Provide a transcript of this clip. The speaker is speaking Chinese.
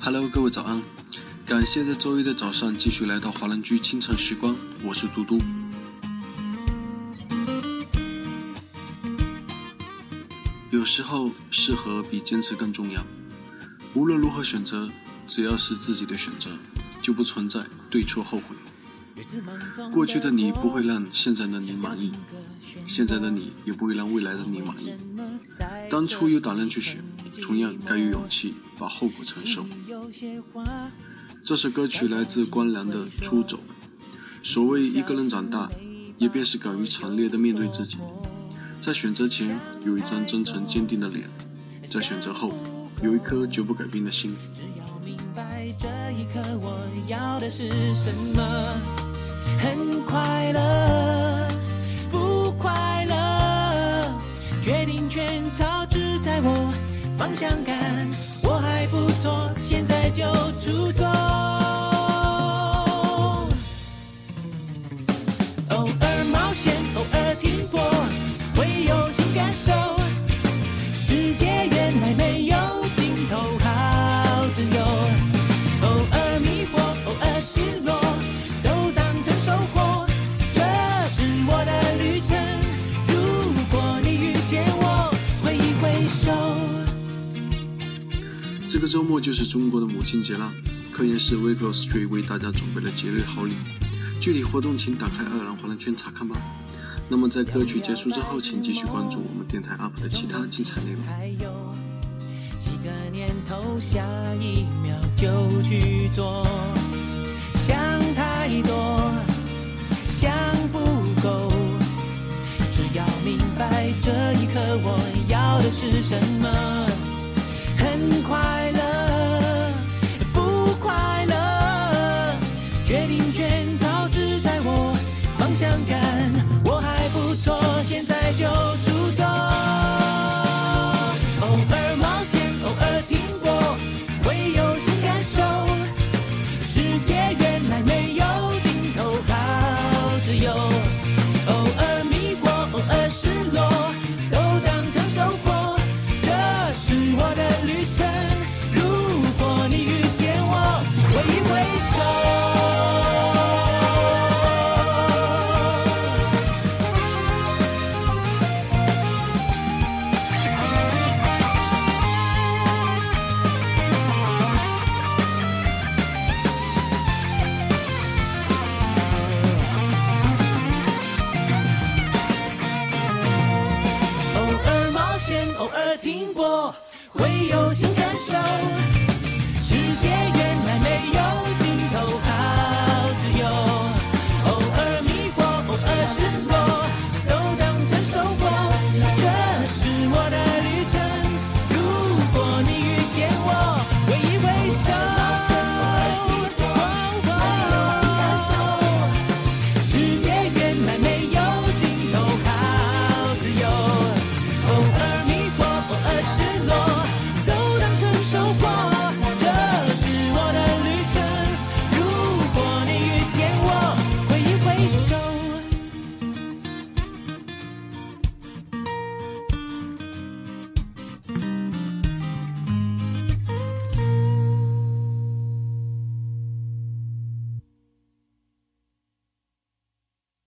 Hello，各位早安！感谢在周一的早上继续来到华人居清晨时光，我是嘟嘟。有时候，适合比坚持更重要。无论如何选择，只要是自己的选择，就不存在对错后悔。过去的你不会让现在的你满意，现在的你也不会让未来的你满意。当初有胆量去选，同样该有勇气把后果承受。这首歌曲来自关良的《出走》。所谓一个人长大，也便是敢于强烈的面对自己。在选择前有一张真诚坚定的脸，在选择后有一颗绝不改变的心。只要明白这一刻我要的是什么。很快乐，不快乐，决定权操只在我，方向感我还不错，现就出走。这个周末就是中国的母亲节了，科研室 w e c o Street 为大家准备了节日好礼，具体活动请打开爱尔兰华人圈查看吧。那么在歌曲结束之后，请继续关注我们电台 UP 的其他精彩内容。还有几个念头，下一秒就去做，想太多，想不够，只要明白这一刻我要的是什么。偶尔停泊，会有新感受。